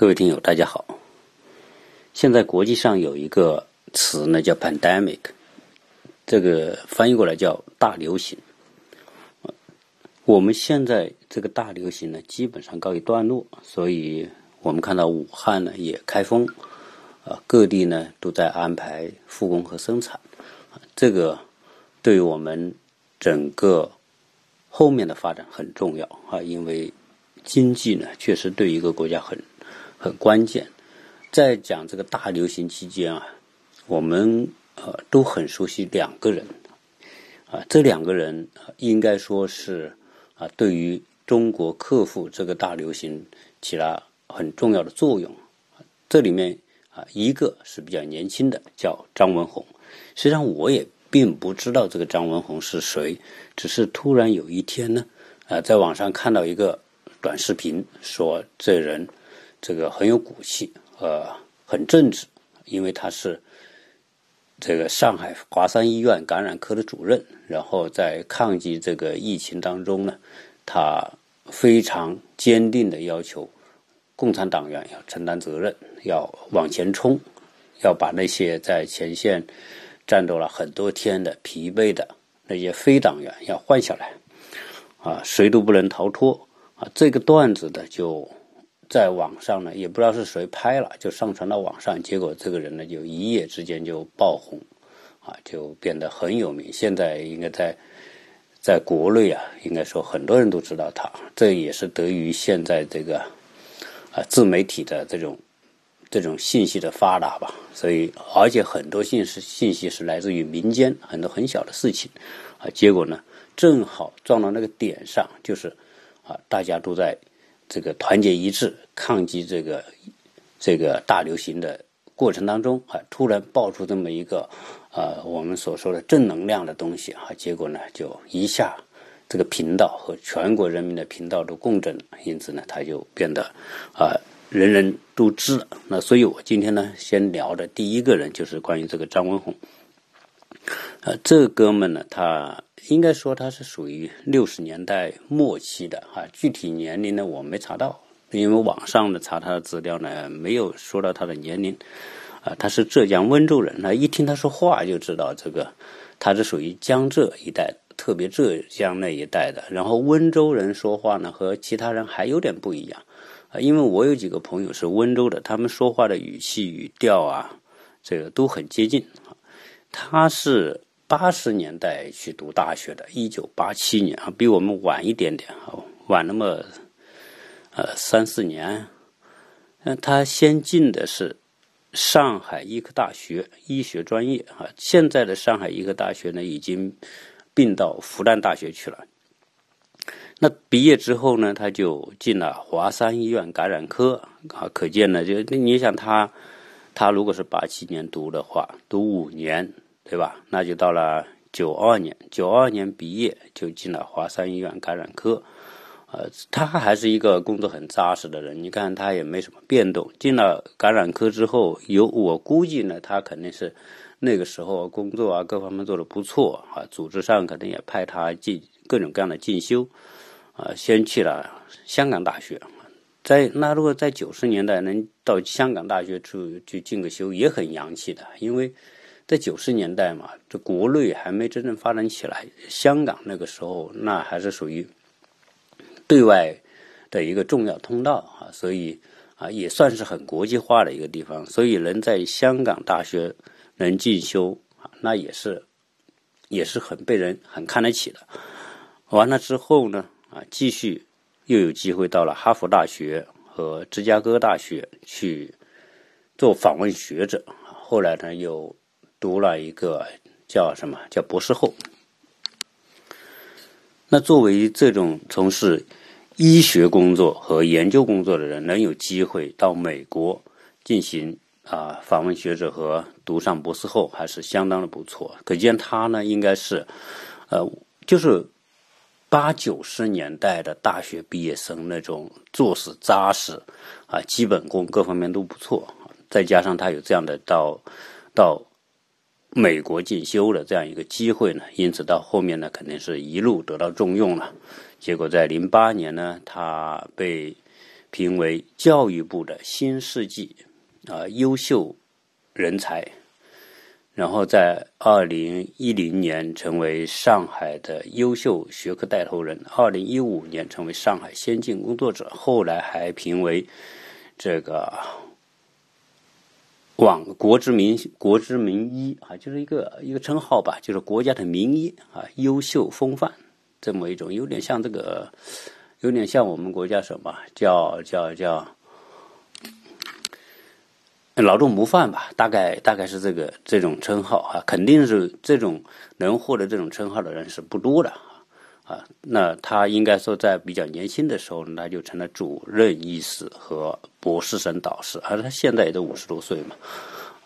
各位听友，大家好。现在国际上有一个词呢，叫 “pandemic”，这个翻译过来叫大流行。我们现在这个大流行呢，基本上告一段落，所以我们看到武汉呢也开封，啊，各地呢都在安排复工和生产。这个对于我们整个后面的发展很重要啊，因为经济呢确实对一个国家很。很关键，在讲这个大流行期间啊，我们呃都很熟悉两个人，啊，这两个人应该说是啊，对于中国克服这个大流行起了很重要的作用。这里面啊，一个是比较年轻的，叫张文宏。实际上我也并不知道这个张文宏是谁，只是突然有一天呢，啊，在网上看到一个短视频，说这人。这个很有骨气，呃，很正直，因为他是这个上海华山医院感染科的主任。然后在抗击这个疫情当中呢，他非常坚定的要求共产党员要承担责任，要往前冲，要把那些在前线战斗了很多天的疲惫的那些非党员要换下来，啊，谁都不能逃脱啊！这个段子的就。在网上呢，也不知道是谁拍了，就上传到网上，结果这个人呢，就一夜之间就爆红，啊，就变得很有名。现在应该在在国内啊，应该说很多人都知道他，这也是得益于现在这个啊自媒体的这种这种信息的发达吧。所以，而且很多信息信息是来自于民间，很多很小的事情，啊，结果呢，正好撞到那个点上，就是啊，大家都在。这个团结一致抗击这个这个大流行的过程当中啊，突然爆出这么一个呃我们所说的正能量的东西啊，结果呢就一下这个频道和全国人民的频道都共振了，因此呢他就变得啊人人都知了。那所以我今天呢先聊的第一个人就是关于这个张文宏，呃，这哥们呢他。应该说他是属于六十年代末期的哈，具体年龄呢我没查到，因为网上的查他的资料呢没有说到他的年龄，啊，他是浙江温州人，那一听他说话就知道这个他是属于江浙一带，特别浙江那一带的。然后温州人说话呢和其他人还有点不一样，啊，因为我有几个朋友是温州的，他们说话的语气语调啊，这个都很接近，他是。八十年代去读大学的，一九八七年啊，比我们晚一点点啊，晚那么呃三四年。那，他先进的是上海医科大学医学专业啊，现在的上海医科大学呢已经并到复旦大学去了。那毕业之后呢，他就进了华山医院感染科啊，可见呢，就你想他，他如果是八七年读的话，读五年。对吧？那就到了九二年，九二年毕业就进了华山医院感染科，呃，他还是一个工作很扎实的人。你看他也没什么变动。进了感染科之后，有我估计呢，他肯定是那个时候工作啊各方面做的不错啊，组织上可能也派他进各种各样的进修，啊，先去了香港大学，在那如果在九十年代能到香港大学去去进个修也很洋气的，因为。在九十年代嘛，这国内还没真正发展起来，香港那个时候那还是属于对外的一个重要通道啊，所以啊也算是很国际化的一个地方，所以能在香港大学能进修啊，那也是也是很被人很看得起的。完了之后呢，啊继续又有机会到了哈佛大学和芝加哥大学去做访问学者，后来呢又。读了一个叫什么叫博士后。那作为这种从事医学工作和研究工作的人，能有机会到美国进行啊访问学者和读上博士后，还是相当的不错。可见他呢，应该是呃，就是八九十年代的大学毕业生那种做事扎实啊，基本功各方面都不错。再加上他有这样的到到。美国进修的这样一个机会呢，因此到后面呢，肯定是一路得到重用了。结果在零八年呢，他被评为教育部的新世纪啊优秀人才，然后在二零一零年成为上海的优秀学科带头人，二零一五年成为上海先进工作者，后来还评为这个网国之名国之名医啊，就是一个一个称号吧，就是国家的名医啊，优秀风范这么一种，有点像这个。有点像我们国家什么叫叫叫劳动模范吧？大概大概是这个这种称号啊，肯定是这种能获得这种称号的人是不多的啊。那他应该说在比较年轻的时候，那就成了主任医师和博士生导师，而他现在也都五十多岁嘛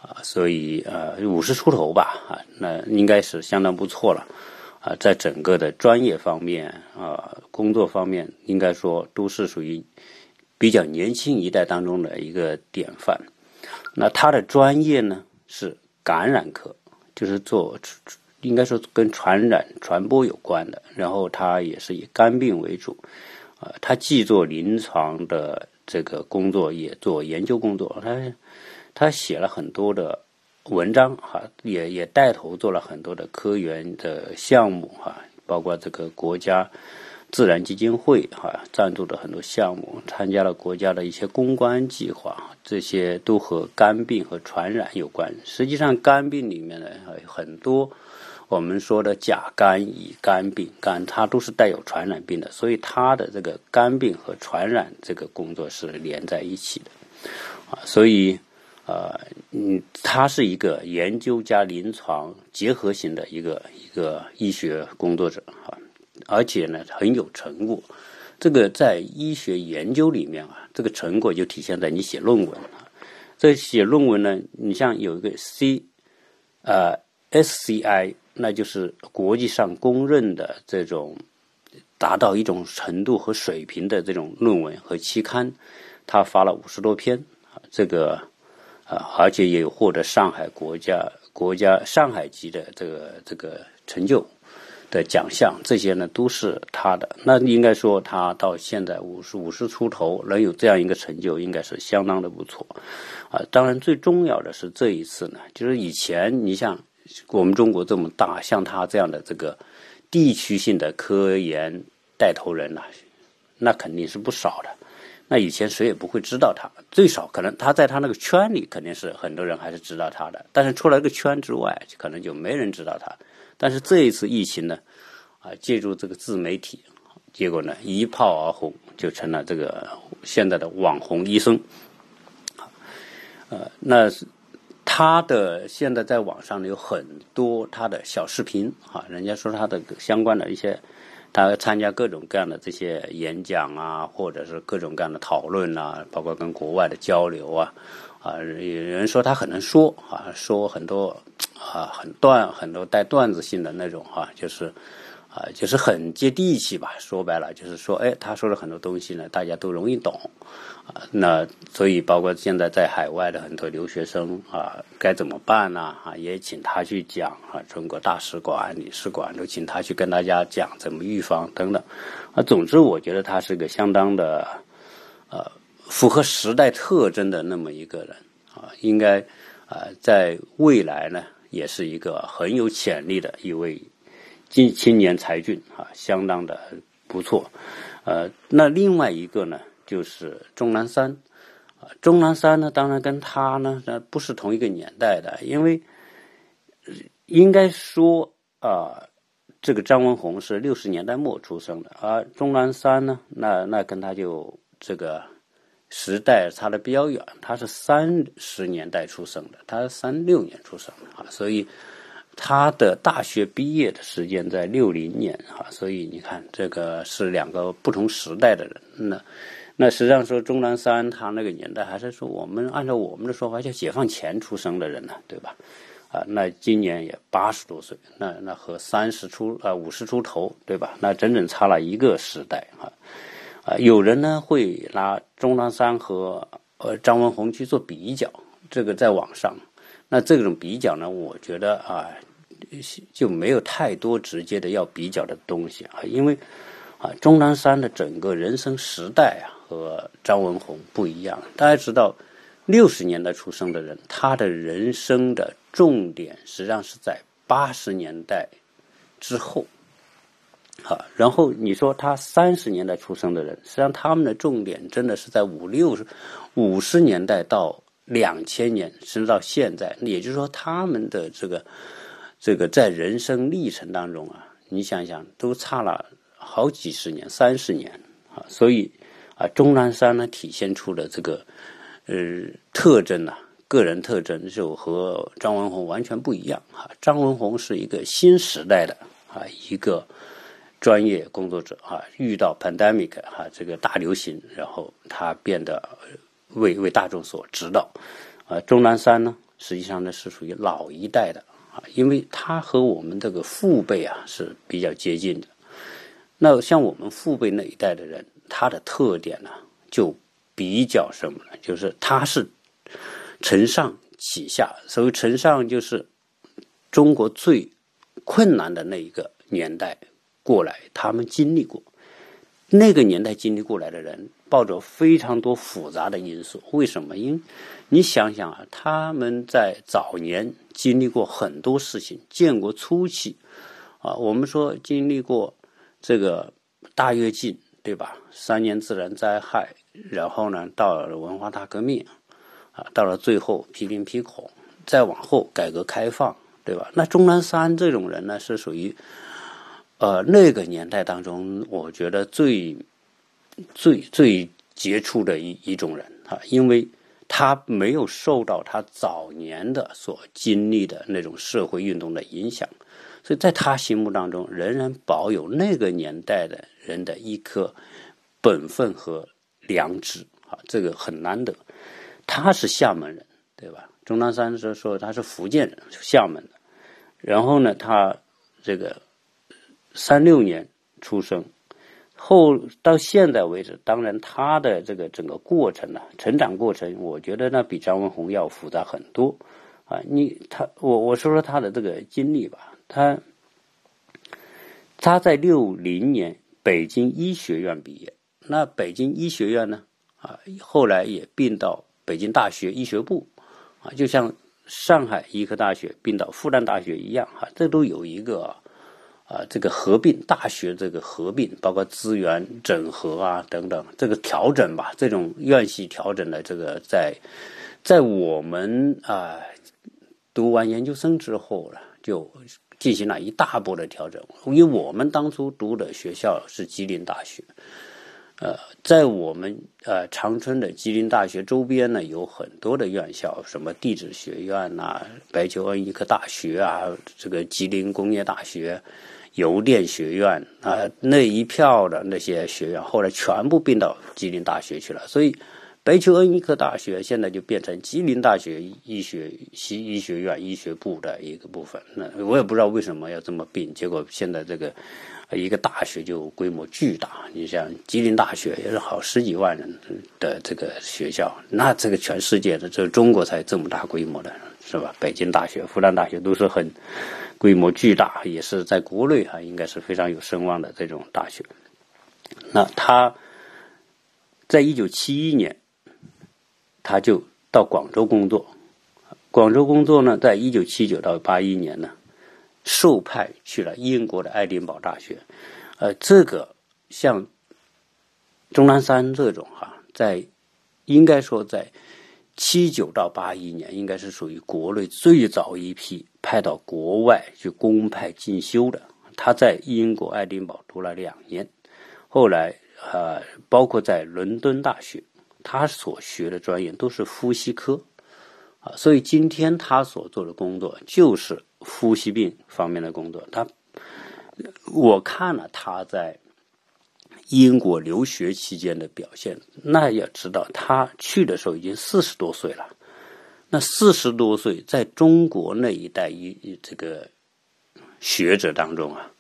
啊，所以呃五十出头吧啊，那应该是相当不错了。啊，在整个的专业方面啊，工作方面，应该说都是属于比较年轻一代当中的一个典范。那他的专业呢是感染科，就是做应该说跟传染传播有关的。然后他也是以肝病为主，啊，他既做临床的这个工作，也做研究工作。他他写了很多的。文章哈也也带头做了很多的科研的项目哈，包括这个国家自然基金会哈赞助的很多项目，参加了国家的一些公关计划，这些都和肝病和传染有关。实际上，肝病里面呢很多我们说的甲肝、乙肝、丙肝，它都是带有传染病的，所以它的这个肝病和传染这个工作是连在一起的啊，所以。呃，嗯，他是一个研究加临床结合型的一个一个医学工作者啊，而且呢很有成果。这个在医学研究里面啊，这个成果就体现在你写论文啊。这写论文呢，你像有一个 C，呃，SCI，那就是国际上公认的这种达到一种程度和水平的这种论文和期刊，他发了五十多篇啊，这个。啊，而且也有获得上海国家国家上海级的这个这个成就的奖项，这些呢都是他的。那应该说他到现在五十五十出头，能有这样一个成就，应该是相当的不错。啊，当然最重要的是这一次呢，就是以前你像我们中国这么大，像他这样的这个地区性的科研带头人呢，那肯定是不少的。那以前谁也不会知道他，最少可能他在他那个圈里肯定是很多人还是知道他的，但是出了个圈之外，可能就没人知道他。但是这一次疫情呢，啊，借助这个自媒体，结果呢一炮而红，就成了这个现在的网红医生。呃，那他的现在在网上呢有很多他的小视频啊，人家说他的相关的一些。他参加各种各样的这些演讲啊，或者是各种各样的讨论啊，包括跟国外的交流啊，啊，有人说他很能说啊，说很多啊，很段很多带段子性的那种哈，就是。啊，就是很接地气吧。说白了，就是说，哎，他说了很多东西呢，大家都容易懂，啊，那所以包括现在在海外的很多留学生啊，该怎么办呢？啊，也请他去讲啊，中国大使馆、领事馆都请他去跟大家讲怎么预防等等。啊，总之，我觉得他是个相当的，呃，符合时代特征的那么一个人啊，应该啊，在未来呢，也是一个很有潜力的一位。青青年才俊啊，相当的不错。呃，那另外一个呢，就是钟南山啊。钟南山呢，当然跟他呢，那不是同一个年代的，因为应该说啊，这个张文宏是六十年代末出生的，而钟南山呢，那那跟他就这个时代差的比较远，他是三十年代出生的，他三六年出生的啊，所以。他的大学毕业的时间在六零年啊，所以你看，这个是两个不同时代的人。那那实际上说，钟南山他那个年代，还是说我们按照我们的说法叫解放前出生的人呢，对吧？啊，那今年也八十多岁，那那和三十出啊五十出头，对吧？那整整差了一个时代啊。啊，有人呢会拿钟南山和呃张文宏去做比较，这个在网上。那这种比较呢，我觉得啊，就没有太多直接的要比较的东西啊，因为啊，钟南山的整个人生时代啊，和张文宏不一样。大家知道，六十年代出生的人，他的人生的重点实际上是在八十年代之后。好，然后你说他三十年代出生的人，实际上他们的重点真的是在五六、五十年代到两千年，甚至到现在。也就是说，他们的这个这个在人生历程当中啊，你想想，都差了好几十年、三十年啊。所以啊，钟南山呢体现出的这个呃特征呢，个人特征就和张文宏完全不一样啊。张文宏是一个新时代的啊一个。专业工作者啊，遇到 pandemic 哈这个大流行，然后他变得为为大众所知道。啊，钟南山呢，实际上呢是属于老一代的啊，因为他和我们这个父辈啊是比较接近的。那像我们父辈那一代的人，他的特点呢就比较什么呢？就是他是承上启下，所谓承上就是中国最困难的那一个年代。过来，他们经历过那个年代经历过来的人，抱着非常多复杂的因素。为什么？因为你想想啊，他们在早年经历过很多事情，建国初期啊，我们说经历过这个大跃进，对吧？三年自然灾害，然后呢，到了文化大革命，啊，到了最后批林批孔，再往后改革开放，对吧？那钟南山这种人呢，是属于。呃，那个年代当中，我觉得最最最杰出的一一种人啊，因为他没有受到他早年的所经历的那种社会运动的影响，所以在他心目当中，仍然保有那个年代的人的一颗本分和良知啊，这个很难得。他是厦门人，对吧？钟南山说说他是福建人，厦门的。然后呢，他这个。三六年出生，后到现在为止，当然他的这个整个过程呢，成长过程，我觉得呢比张文宏要复杂很多，啊，你他我我说说他的这个经历吧，他他在六零年北京医学院毕业，那北京医学院呢，啊，后来也并到北京大学医学部，啊，就像上海医科大学并到复旦大学一样，哈，这都有一个。啊，啊这个合并大学，这个合并包括资源整合啊等等，这个调整吧，这种院系调整的这个，在在我们啊读完研究生之后呢，就进行了一大波的调整。因为我们当初读的学校是吉林大学，呃，在我们呃长春的吉林大学周边呢，有很多的院校，什么地质学院呐、白求恩医科大学啊，这个吉林工业大学。邮电学院啊，那一票的那些学院后来全部并到吉林大学去了，所以白求恩医科大学现在就变成吉林大学医学系医学院医学部的一个部分。那我也不知道为什么要这么并，结果现在这个一个大学就规模巨大。你像吉林大学也是好十几万人的这个学校，那这个全世界的这中国才这么大规模的是吧？北京大学、复旦大学都是很。规模巨大，也是在国内哈，应该是非常有声望的这种大学。那他在一九七一年，他就到广州工作。广州工作呢，在一九七九到八一年呢，受派去了英国的爱丁堡大学。呃，这个像钟南山这种哈，在应该说在七九到八一年，应该是属于国内最早一批。派到国外去公派进修的，他在英国爱丁堡读了两年，后来呃，包括在伦敦大学，他所学的专业都是呼吸科，啊，所以今天他所做的工作就是呼吸病方面的工作。他我看了他在英国留学期间的表现，那要知道他去的时候已经四十多岁了。那四十多岁，在中国那一代一这个学者当中啊，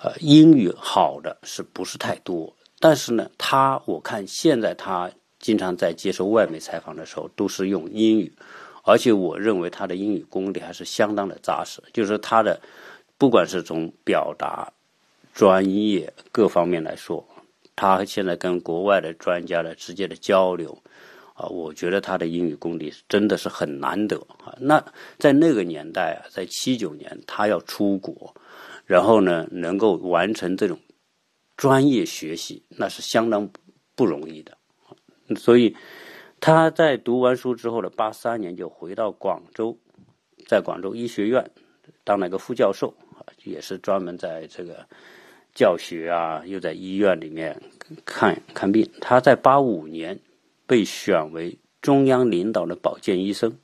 呃，英语好的是不是太多？但是呢，他我看现在他经常在接受外媒采访的时候，都是用英语，而且我认为他的英语功底还是相当的扎实。就是他的，不管是从表达、专业各方面来说，他现在跟国外的专家的直接的交流，啊，我觉得他的英语功底真的是很难得啊。那在那个年代啊，在七九年，他要出国，然后呢，能够完成这种专业学习，那是相当不容易的。所以他在读完书之后的八三年就回到广州，在广州医学院当了一个副教授啊，也是专门在这个。教学啊，又在医院里面看看病。他在八五年被选为中央领导的保健医生，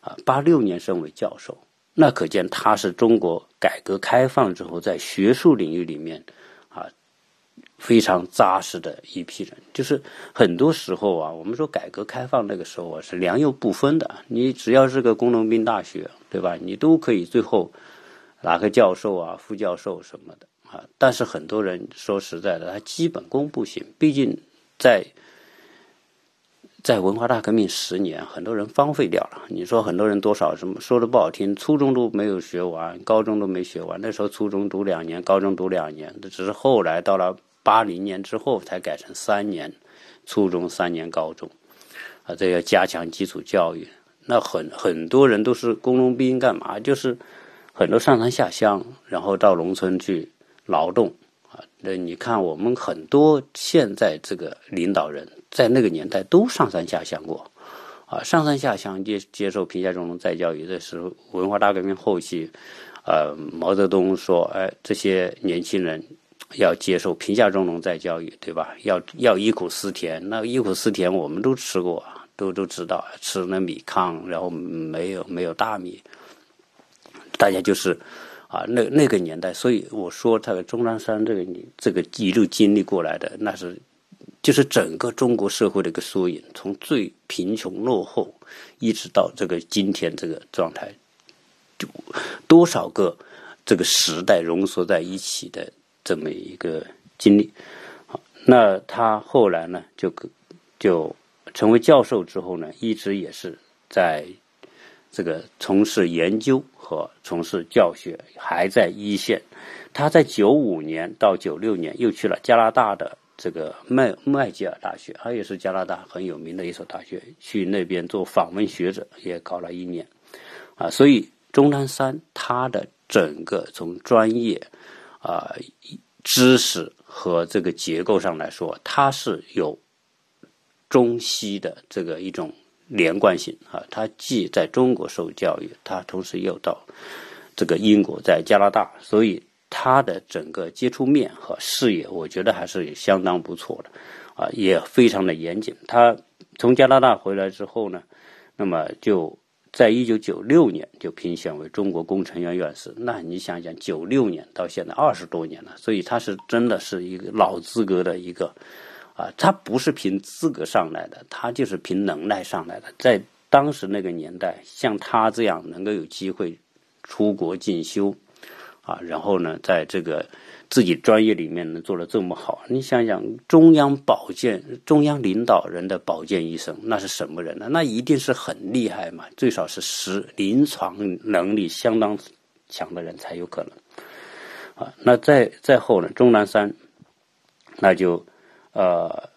啊，八六年升为教授。那可见他是中国改革开放之后在学术领域里面啊非常扎实的一批人。就是很多时候啊，我们说改革开放那个时候啊是良莠不分的，你只要是个工农兵大学，对吧？你都可以最后拿个教授啊、副教授什么的。啊！但是很多人说实在的，他基本功不行。毕竟在在文化大革命十年，很多人荒废掉了。你说很多人多少什么说的不好听，初中都没有学完，高中都没学完。那时候初中读两年，高中读两年，这只是后来到了八零年之后才改成三年，初中三年高中。啊，这要加强基础教育。那很很多人都是工农兵，干嘛？就是很多上山下乡，然后到农村去。劳动啊，那你看，我们很多现在这个领导人，在那个年代都上山下乡过，啊，上山下乡接接受贫下中农再教育的时候，文化大革命后期，呃，毛泽东说，哎，这些年轻人要接受贫下中农再教育，对吧？要要忆苦思甜，那忆苦思甜我们都吃过，都都知道，吃那米糠，然后没有没有大米，大家就是。啊，那那个年代，所以我说，这个钟南山这个你这个一路经历过来的，那是就是整个中国社会的一个缩影，从最贫穷落后，一直到这个今天这个状态，就多少个这个时代浓缩在一起的这么一个经历。好，那他后来呢，就就成为教授之后呢，一直也是在。这个从事研究和从事教学还在一线。他在九五年到九六年又去了加拿大的这个麦麦吉尔大学，他也是加拿大很有名的一所大学，去那边做访问学者，也搞了一年。啊，所以钟南山他的整个从专业啊知识和这个结构上来说，他是有中西的这个一种。连贯性啊，他既在中国受教育，他同时又到这个英国，在加拿大，所以他的整个接触面和视野，我觉得还是相当不错的，啊，也非常的严谨。他从加拿大回来之后呢，那么就在一九九六年就评选为中国工程院院士。那你想想，九六年到现在二十多年了，所以他是真的是一个老资格的一个。啊，他不是凭资格上来的，他就是凭能耐上来的。在当时那个年代，像他这样能够有机会出国进修，啊，然后呢，在这个自己专业里面能做的这么好，你想想，中央保健、中央领导人的保健医生，那是什么人呢？那一定是很厉害嘛，最少是实临床能力相当强的人才有可能。啊，那再再后呢，钟南山，那就。呃，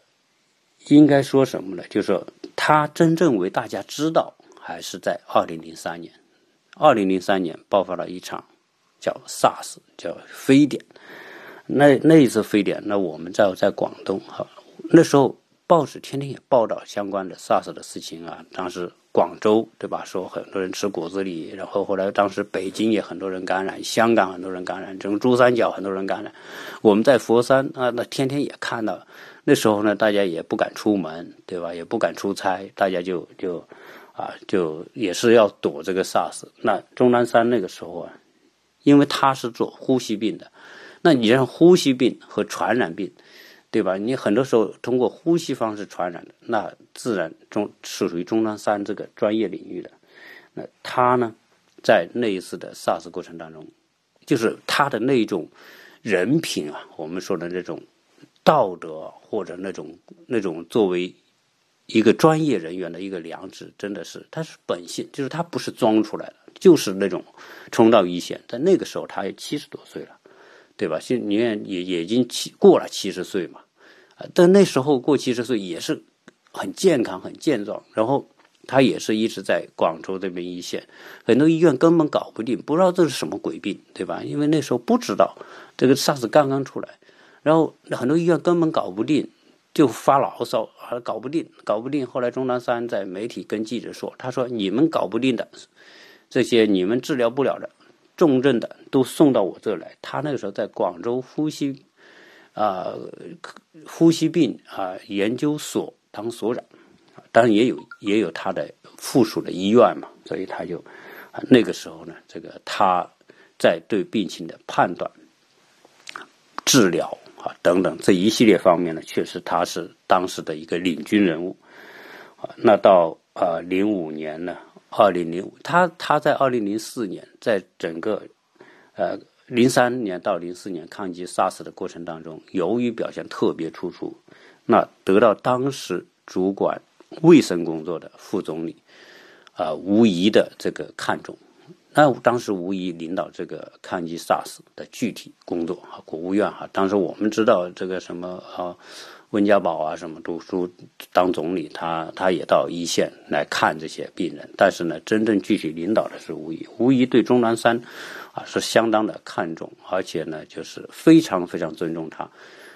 应该说什么呢？就是说，他真正为大家知道，还是在二零零三年。二零零三年爆发了一场叫 SARS，叫非典。那那一次非典，那我们在在广东哈，那时候报纸天天也报道相关的 SARS 的事情啊。当时广州对吧，说很多人吃果子狸，然后后来当时北京也很多人感染，香港很多人感染，整个珠三角很多人感染。我们在佛山啊，那天天也看到。那时候呢，大家也不敢出门，对吧？也不敢出差，大家就就，啊，就也是要躲这个 SARS。那钟南山那个时候啊，因为他是做呼吸病的，那你让呼吸病和传染病，对吧？你很多时候通过呼吸方式传染的，那自然中是属于钟南山这个专业领域的。那他呢，在那一次的 SARS 过程当中，就是他的那种人品啊，我们说的那种。道德或者那种那种作为一个专业人员的一个良知，真的是他是本性，就是他不是装出来的，就是那种冲到一线。在那个时候，他也七十多岁了，对吧？现你看也也已经七过了七十岁嘛，但那时候过七十岁也是很健康、很健壮，然后他也是一直在广州这边一线，很多医院根本搞不定，不知道这是什么鬼病，对吧？因为那时候不知道这个 SARS 刚刚出来，然后很多医院根本搞不定，就发牢骚，还搞不定，搞不定。后来钟南山在媒体跟记者说：“他说你们搞不定的这些，你们治疗不了的。”重症的都送到我这来。他那个时候在广州呼吸啊呼吸病啊研究所当所长，当然也有也有他的附属的医院嘛，所以他就那个时候呢，这个他在对病情的判断、治疗啊等等这一系列方面呢，确实他是当时的一个领军人物啊。那到啊零五年呢。二零零五，他他在二零零四年，在整个呃零三年到零四年抗击 SARS 的过程当中，由于表现特别突出，那得到当时主管卫生工作的副总理啊吴仪的这个看重。那当时吴仪领导这个抗击 SARS 的具体工作啊，国务院哈，当时我们知道这个什么啊。温家宝啊，什么都都当总理，他他也到一线来看这些病人。但是呢，真正具体领导的是吴仪，吴仪对钟南山啊是相当的看重，而且呢，就是非常非常尊重他，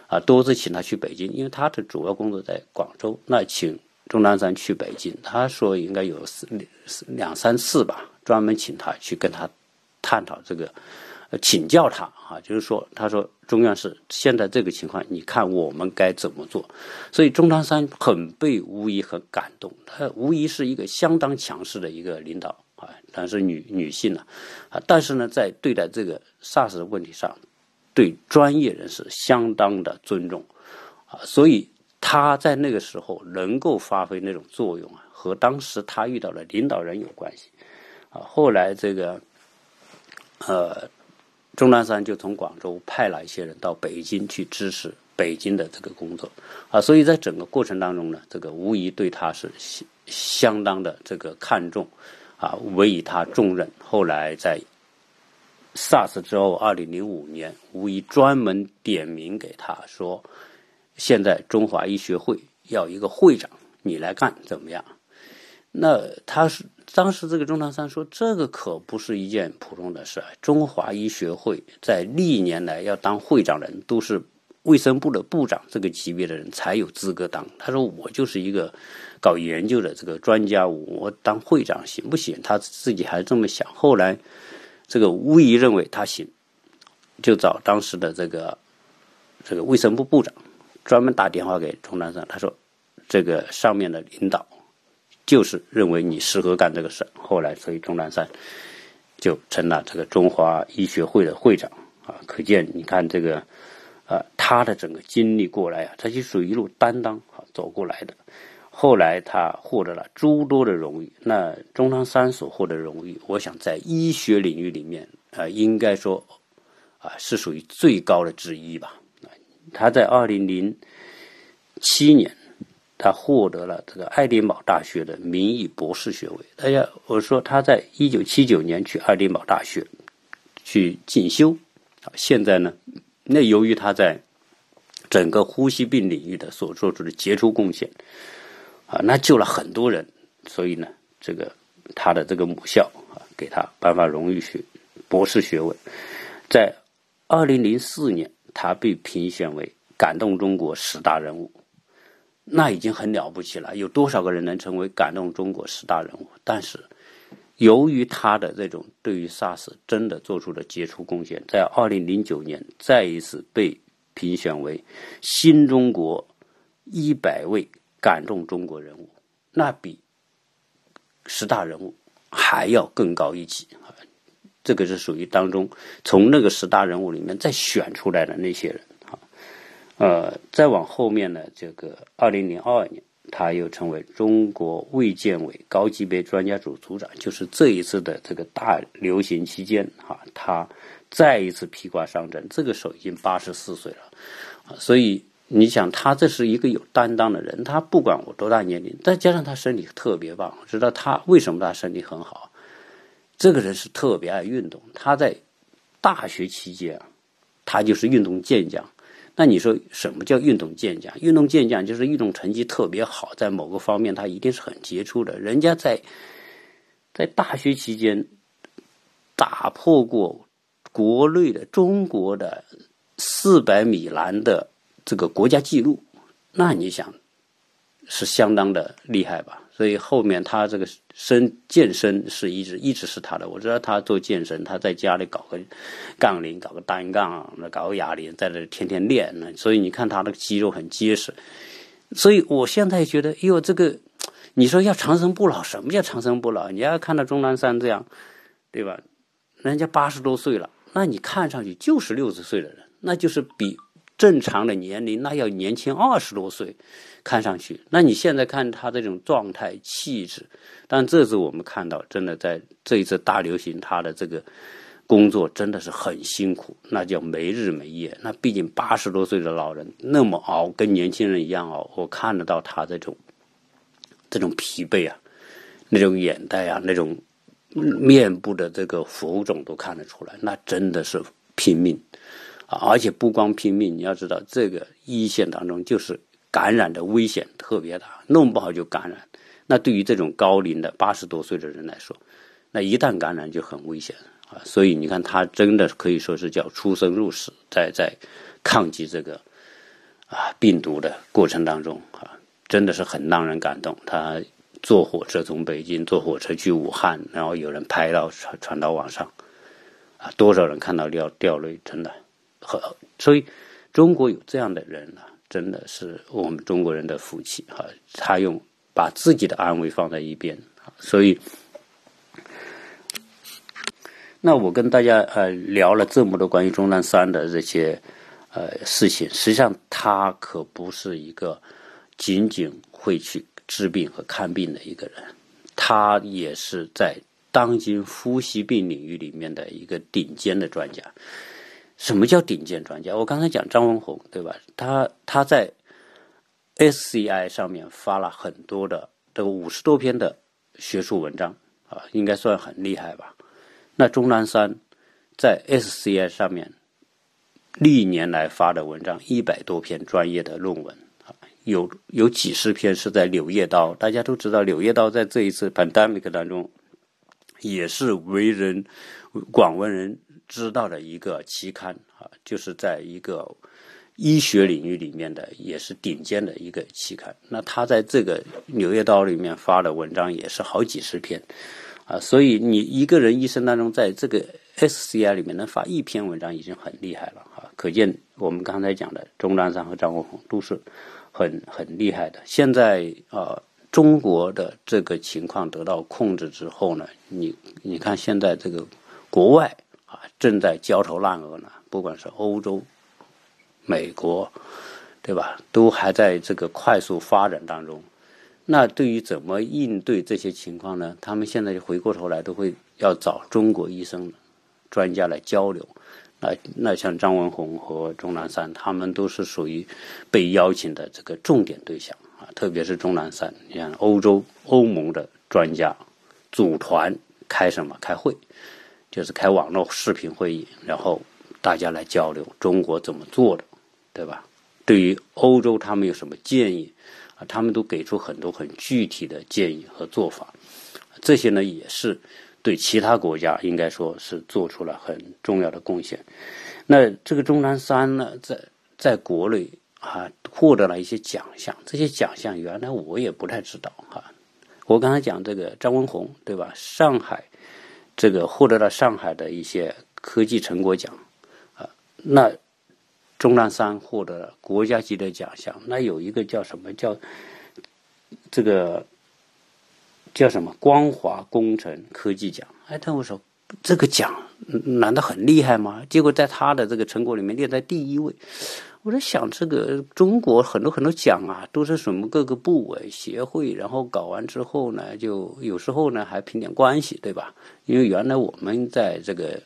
啊，多次请他去北京，因为他的主要工作在广州。那请钟南山去北京，他说应该有四两三次吧，专门请他去跟他探讨这个。请教他啊，就是说，他说中央是现在这个情况，你看我们该怎么做？所以钟南山很被吴仪很感动，他吴仪是一个相当强势的一个领导啊，但是女女性呢啊，但是呢，在对待这个 SARS 问题上，对专业人士相当的尊重啊，所以他在那个时候能够发挥那种作用啊，和当时他遇到的领导人有关系啊。后来这个呃。钟南山就从广州派了一些人到北京去支持北京的这个工作，啊，所以在整个过程当中呢，这个无疑对他是相相当的这个看重，啊，委以他重任。后来在 SARS 之后，二零零五年，无疑专门点名给他说，现在中华医学会要一个会长，你来干怎么样？那他是。当时这个钟南山说：“这个可不是一件普通的事。中华医学会在历年来要当会长人都是卫生部的部长这个级别的人才有资格当。他说我就是一个搞研究的这个专家，我当会长行不行？他自己还这么想。后来这个吴仪认为他行，就找当时的这个这个卫生部部长专门打电话给钟南山，他说这个上面的领导。”就是认为你适合干这个事后来所以钟南山就成了这个中华医学会的会长啊。可见你看这个，呃，他的整个经历过来啊，他就属于一路担当啊走过来的。后来他获得了诸多的荣誉。那钟南山所获得荣誉，我想在医学领域里面啊，应该说啊是属于最高的之一吧。他在二零零七年。他获得了这个爱丁堡大学的名誉博士学位。大家，我说他在一九七九年去爱丁堡大学去进修，啊，现在呢，那由于他在整个呼吸病领域的所做出的杰出贡献，啊，那救了很多人，所以呢，这个他的这个母校啊，给他颁发荣誉学博士学位。在二零零四年，他被评选为感动中国十大人物。那已经很了不起了，有多少个人能成为感动中国十大人物？但是，由于他的这种对于 SARS 真的做出了杰出贡献，在二零零九年再一次被评选为新中国一百位感动中国人物，那比十大人物还要更高一级！这个是属于当中从那个十大人物里面再选出来的那些人。呃，再往后面呢，这个二零零二年，他又成为中国卫健委高级别专家组组长，就是这一次的这个大流行期间，哈，他再一次披挂上阵，这个时候已经八十四岁了，啊，所以你想，他这是一个有担当的人，他不管我多大年龄，再加上他身体特别棒，知道他为什么他身体很好，这个人是特别爱运动，他在大学期间啊，他就是运动健将。那你说什么叫运动健将？运动健将就是运动成绩特别好，在某个方面他一定是很杰出的。人家在在大学期间打破过国内的中国的四百米栏的这个国家纪录，那你想是相当的厉害吧？所以后面他这个身健身是一直一直是他的。我知道他做健身，他在家里搞个杠铃，搞个单杠，那搞个哑铃，在那天天练。那所以你看他那个肌肉很结实。所以我现在觉得，哟，这个你说要长生不老，什么叫长生不老？你要看到钟南山这样，对吧？人家八十多岁了，那你看上去就是六十岁的人，那就是比正常的年龄那要年轻二十多岁。看上去，那你现在看他这种状态、气质，但这次我们看到，真的在这一次大流行，他的这个工作真的是很辛苦，那叫没日没夜。那毕竟八十多岁的老人那么熬，跟年轻人一样熬，我看得到他这种这种疲惫啊，那种眼袋啊，那种面部的这个浮肿都看得出来，那真的是拼命！而且不光拼命，你要知道，这个一线当中就是。感染的危险特别大，弄不好就感染。那对于这种高龄的八十多岁的人来说，那一旦感染就很危险啊。所以你看，他真的可以说是叫出生入死，在在抗击这个啊病毒的过程当中啊，真的是很让人感动。他坐火车从北京坐火车去武汉，然后有人拍到传传到网上啊，多少人看到掉掉泪，真的和。所以中国有这样的人啊。真的是我们中国人的福气哈，他用把自己的安危放在一边所以，那我跟大家呃聊了这么多关于钟南山的这些呃事情，实际上他可不是一个仅仅会去治病和看病的一个人，他也是在当今呼吸病领域里面的一个顶尖的专家。什么叫顶尖专家？我刚才讲张文宏，对吧？他他在 SCI 上面发了很多的这个五十多篇的学术文章啊，应该算很厉害吧？那钟南山在 SCI 上面历年来发的文章一百多篇专业的论文啊，有有几十篇是在《柳叶刀》，大家都知道，《柳叶刀》在这一次 pandemic 当中也是为人广为人。知道的一个期刊啊，就是在一个医学领域里面的，也是顶尖的一个期刊。那他在这个《柳叶刀》里面发的文章也是好几十篇啊，所以你一个人一生当中，在这个 SCI 里面能发一篇文章已经很厉害了啊，可见我们刚才讲的钟南山和张国宏都是很很厉害的。现在啊，中国的这个情况得到控制之后呢，你你看现在这个国外。正在焦头烂额呢，不管是欧洲、美国，对吧？都还在这个快速发展当中。那对于怎么应对这些情况呢？他们现在就回过头来都会要找中国医生专家来交流。那那像张文宏和钟南山，他们都是属于被邀请的这个重点对象啊。特别是钟南山，你看欧洲欧盟的专家组团开什么开会？就是开网络视频会议，然后大家来交流中国怎么做的，对吧？对于欧洲，他们有什么建议啊？他们都给出很多很具体的建议和做法。这些呢，也是对其他国家应该说是做出了很重要的贡献。那这个钟南山呢，在在国内啊，获得了一些奖项。这些奖项原来我也不太知道哈。我刚才讲这个张文宏，对吧？上海。这个获得了上海的一些科技成果奖，啊，那钟南山获得了国家级的奖项。那有一个叫什么叫这个叫什么光华工程科技奖？哎，他我说这个奖难道很厉害吗？结果在他的这个成果里面列在第一位。我在想，这个中国很多很多奖啊，都是什么各个部委协会，然后搞完之后呢，就有时候呢还凭点关系，对吧？因为原来我们在这个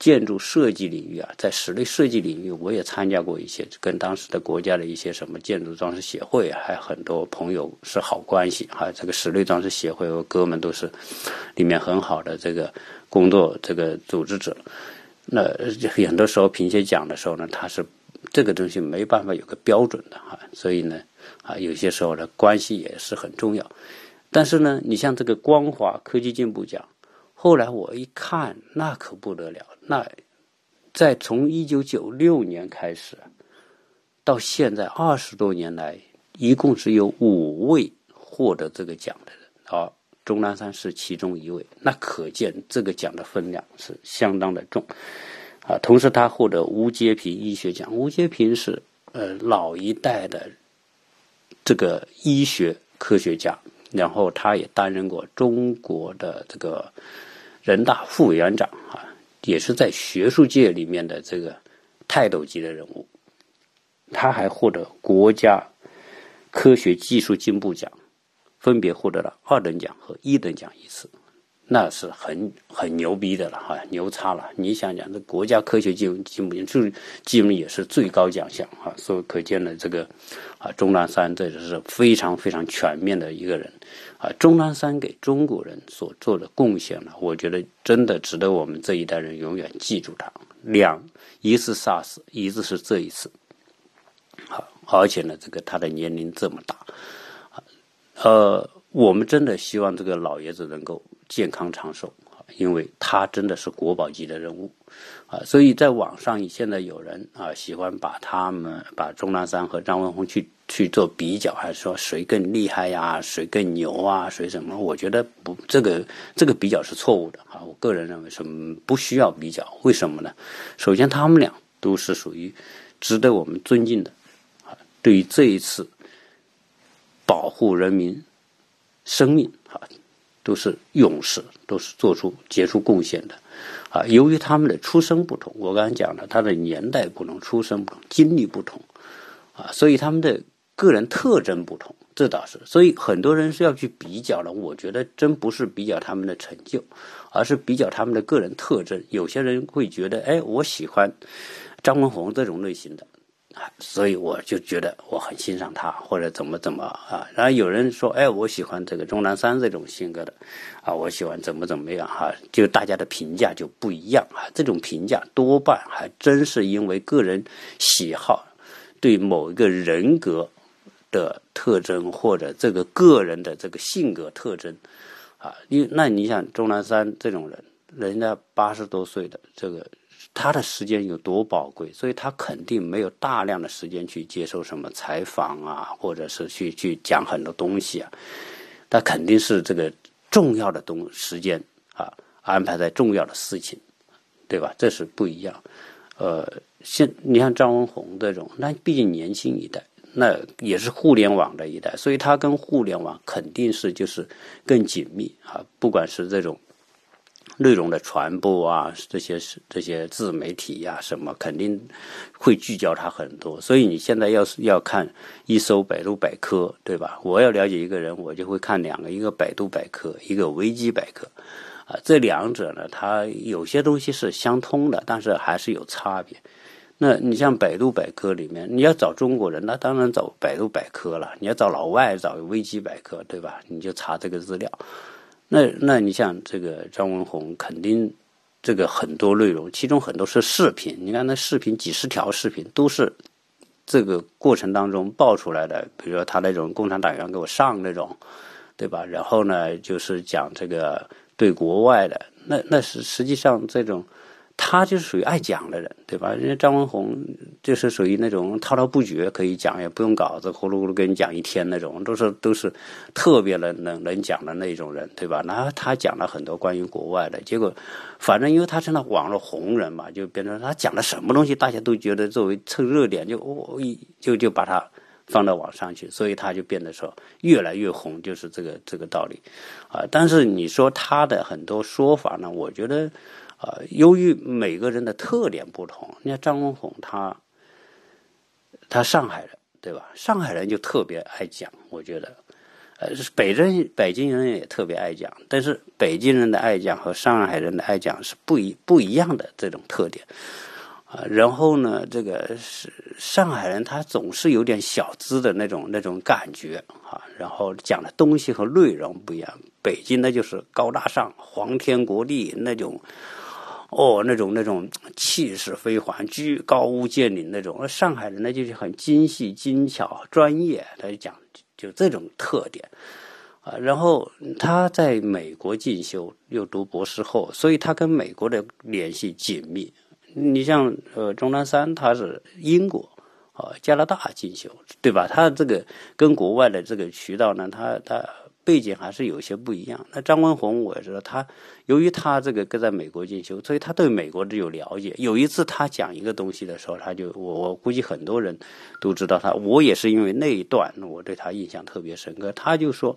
建筑设计领域啊，在室内设计领域，我也参加过一些，跟当时的国家的一些什么建筑装饰协会，还很多朋友是好关系哈。这个室内装饰协会和哥们都是里面很好的这个工作这个组织者。那很多时候评些奖的时候呢，他是。这个东西没办法有个标准的哈，所以呢，啊，有些时候呢，关系也是很重要。但是呢，你像这个光华科技进步奖，后来我一看，那可不得了，那在从一九九六年开始到现在二十多年来，一共只有五位获得这个奖的人，啊，钟南山是其中一位，那可见这个奖的分量是相当的重。啊，同时他获得吴阶平医学奖。吴阶平是呃老一代的这个医学科学家，然后他也担任过中国的这个人大副委员长啊，也是在学术界里面的这个泰斗级的人物。他还获得国家科学技术进步奖，分别获得了二等奖和一等奖一次。那是很很牛逼的了哈，牛叉了！你想想，这国家科学进进步就基本也是最高奖项啊，所以可见的这个啊，钟南山这是非常非常全面的一个人啊。钟南山给中国人所做的贡献呢，我觉得真的值得我们这一代人永远记住他。两，一次 SARS，一次是这一次，好，而且呢，这个他的年龄这么大，呃，我们真的希望这个老爷子能够。健康长寿啊，因为他真的是国宝级的人物啊，所以在网上现在有人啊喜欢把他们把钟南山和张文宏去去做比较，还是说谁更厉害呀，谁更牛啊，谁什么？我觉得不，这个这个比较是错误的啊。我个人认为是不需要比较，为什么呢？首先，他们俩都是属于值得我们尊敬的啊。对于这一次保护人民生命啊。都是勇士，都是做出杰出贡献的，啊，由于他们的出身不同，我刚才讲了，他的年代不同，出身不同，经历不同，啊，所以他们的个人特征不同，这倒是。所以很多人是要去比较的，我觉得真不是比较他们的成就，而是比较他们的个人特征。有些人会觉得，哎，我喜欢张文宏这种类型的。所以我就觉得我很欣赏他，或者怎么怎么啊。然后有人说，哎，我喜欢这个钟南山这种性格的，啊，我喜欢怎么怎么样哈。就大家的评价就不一样啊。这种评价多半还真是因为个人喜好，对某一个人格的特征或者这个个人的这个性格特征啊。因那你想钟南山这种人，人家八十多岁的这个。他的时间有多宝贵，所以他肯定没有大量的时间去接受什么采访啊，或者是去去讲很多东西啊。他肯定是这个重要的东时间啊，安排在重要的事情，对吧？这是不一样。呃，现你像张文宏这种，那毕竟年轻一代，那也是互联网的一代，所以他跟互联网肯定是就是更紧密啊，不管是这种。内容的传播啊，这些是这些自媒体呀，什么肯定会聚焦它很多。所以你现在要是要看一搜百度百科，对吧？我要了解一个人，我就会看两个，一个百度百科，一个维基百科。啊，这两者呢，它有些东西是相通的，但是还是有差别。那你像百度百科里面，你要找中国人，那当然找百度百科了；你要找老外，找维基百科，对吧？你就查这个资料。那那你像这个张文宏，肯定这个很多内容，其中很多是视频。你看那视频几十条视频，都是这个过程当中爆出来的。比如说他那种共产党员给我上那种，对吧？然后呢，就是讲这个对国外的，那那是实际上这种。他就是属于爱讲的人，对吧？人家张文宏就是属于那种滔滔不绝，可以讲也不用稿子，呼噜呼噜跟你讲一天那种，都是都是特别能能能讲的那种人，对吧？然后他讲了很多关于国外的，结果反正因为他是那网络红人嘛，就变成他讲的什么东西，大家都觉得作为蹭热点，就哦一就就把它放到网上去，所以他就变得说越来越红，就是这个这个道理啊。但是你说他的很多说法呢，我觉得。啊，由于每个人的特点不同，你看张文宏他，他上海人对吧？上海人就特别爱讲，我觉得，呃，北人北京人也特别爱讲，但是北京人的爱讲和上海人的爱讲是不一不一样的这种特点，啊，然后呢，这个是上海人他总是有点小资的那种那种感觉啊，然后讲的东西和内容不一样，北京那就是高大上、皇天国地那种。哦，那种那种气势非凡、居高屋建瓴那种。而上海人呢，就是很精细、精巧、专业，他就讲就这种特点啊。然后他在美国进修，又读博士后，所以他跟美国的联系紧密。你像呃，钟南山，他是英国啊、加拿大进修，对吧？他这个跟国外的这个渠道呢，他他。背景还是有些不一样。那张文宏我也知道，他由于他这个跟在美国进修，所以他对美国的有了解。有一次他讲一个东西的时候，他就我我估计很多人都知道他。我也是因为那一段，我对他印象特别深刻。他就说，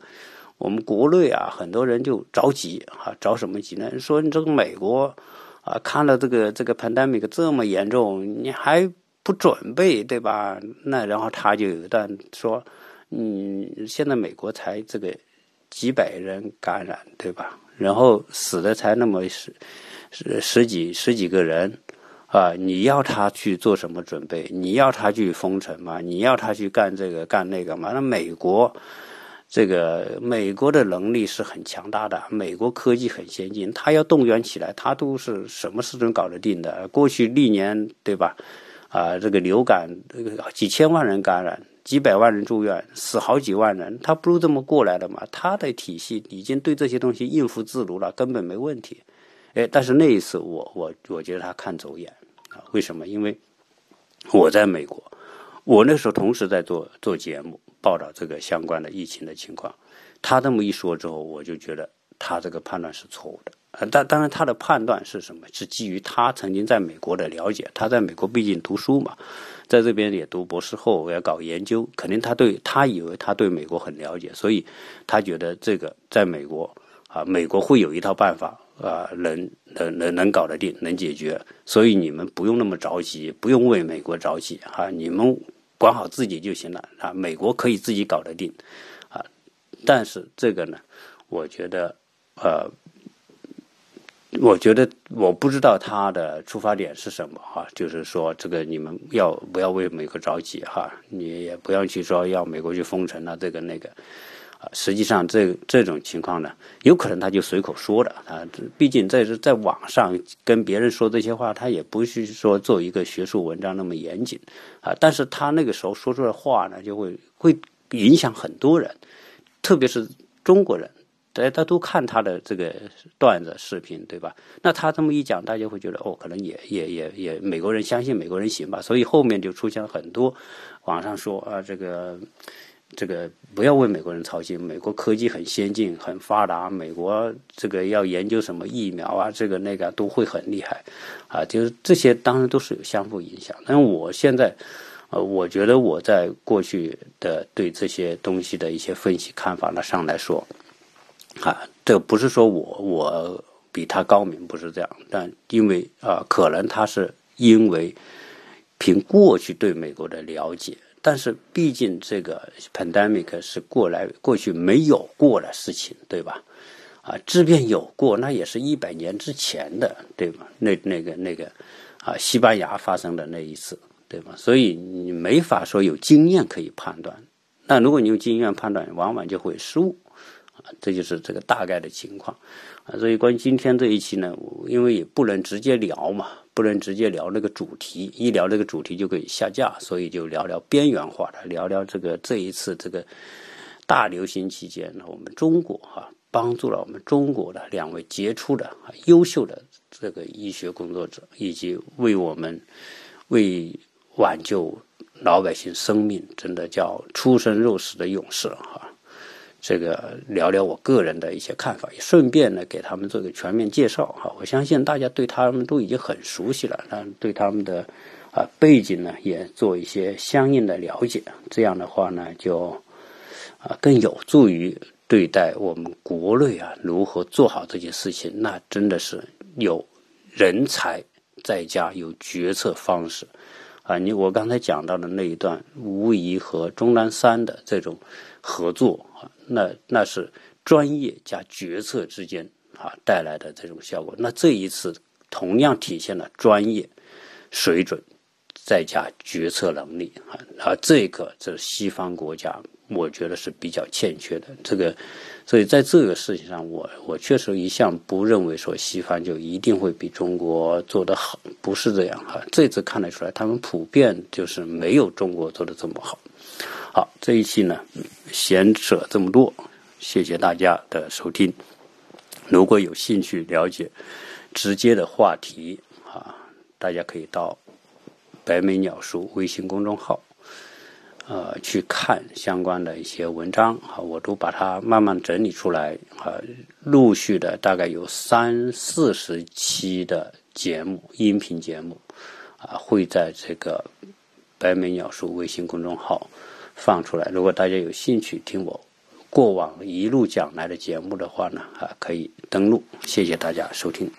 我们国内啊，很多人就着急啊，着什么急呢？说你这个美国啊，看了这个这个 pandemic 这么严重，你还不准备对吧？那然后他就有一段说，嗯，现在美国才这个。几百人感染，对吧？然后死的才那么十十十几十几个人，啊！你要他去做什么准备？你要他去封城吗？你要他去干这个干那个吗？那美国这个美国的能力是很强大的，美国科技很先进，他要动员起来，他都是什么事都搞得定的。过去历年，对吧？啊，这个流感，这个几千万人感染。几百万人住院，死好几万人，他不如这么过来的嘛？他的体系已经对这些东西应付自如了，根本没问题。哎，但是那一次，我我我觉得他看走眼啊？为什么？因为我在美国，我那时候同时在做做节目，报道这个相关的疫情的情况。他这么一说之后，我就觉得他这个判断是错误的。呃，当当然，他的判断是什么？是基于他曾经在美国的了解。他在美国毕竟读书嘛，在这边也读博士后，要搞研究，肯定他对他以为他对美国很了解，所以他觉得这个在美国啊，美国会有一套办法啊，能能能能搞得定，能解决。所以你们不用那么着急，不用为美国着急啊，你们管好自己就行了啊，美国可以自己搞得定啊。但是这个呢，我觉得呃。我觉得我不知道他的出发点是什么哈，就是说这个你们要不要为美国着急哈？你也不要去说要美国去封城啊，这个那个啊。实际上这这种情况呢，有可能他就随口说的啊。毕竟在在网上跟别人说这些话，他也不是说做一个学术文章那么严谨啊。但是他那个时候说出的话呢，就会会影响很多人，特别是中国人。大家都看他的这个段子视频，对吧？那他这么一讲，大家会觉得哦，可能也也也也美国人相信美国人行吧？所以后面就出现了很多网上说啊，这个这个不要为美国人操心，美国科技很先进很发达，美国这个要研究什么疫苗啊，这个那个都会很厉害啊。就是这些当然都是有相互影响。但我现在呃，我觉得我在过去的对这些东西的一些分析看法呢上来说。啊，这不是说我我比他高明，不是这样。但因为啊，可能他是因为凭过去对美国的了解，但是毕竟这个 pandemic 是过来过去没有过的事情，对吧？啊，即便有过，那也是一百年之前的，对吧？那那个那个啊，西班牙发生的那一次，对吧？所以你没法说有经验可以判断。那如果你用经验判断，往往就会失误。这就是这个大概的情况，啊，所以关于今天这一期呢，因为也不能直接聊嘛，不能直接聊那个主题，一聊这个主题就可以下架，所以就聊聊边缘化的，聊聊这个这一次这个大流行期间呢，我们中国哈帮助了我们中国的两位杰出的、优秀的这个医学工作者，以及为我们为挽救老百姓生命，真的叫出生入死的勇士哈。这个聊聊我个人的一些看法，也顺便呢给他们做个全面介绍哈。我相信大家对他们都已经很熟悉了，那对他们的啊背景呢也做一些相应的了解。这样的话呢，就啊更有助于对待我们国内啊如何做好这件事情。那真的是有人才在家，有决策方式啊。你我刚才讲到的那一段，无疑和钟南山的这种合作啊。那那是专业加决策之间啊带来的这种效果。那这一次同样体现了专业水准，再加决策能力啊。而这个这西方国家我觉得是比较欠缺的。这个，所以在这个事情上，我我确实一向不认为说西方就一定会比中国做得好，不是这样哈。这次看得出来，他们普遍就是没有中国做的这么好。好，这一期呢，闲扯这么多，谢谢大家的收听。如果有兴趣了解直接的话题啊，大家可以到白眉鸟叔微信公众号。呃，去看相关的一些文章啊，我都把它慢慢整理出来啊，陆续的大概有三四十期的节目，音频节目啊，会在这个白眉鸟叔微信公众号放出来。如果大家有兴趣听我过往一路讲来的节目的话呢，啊，可以登录。谢谢大家收听。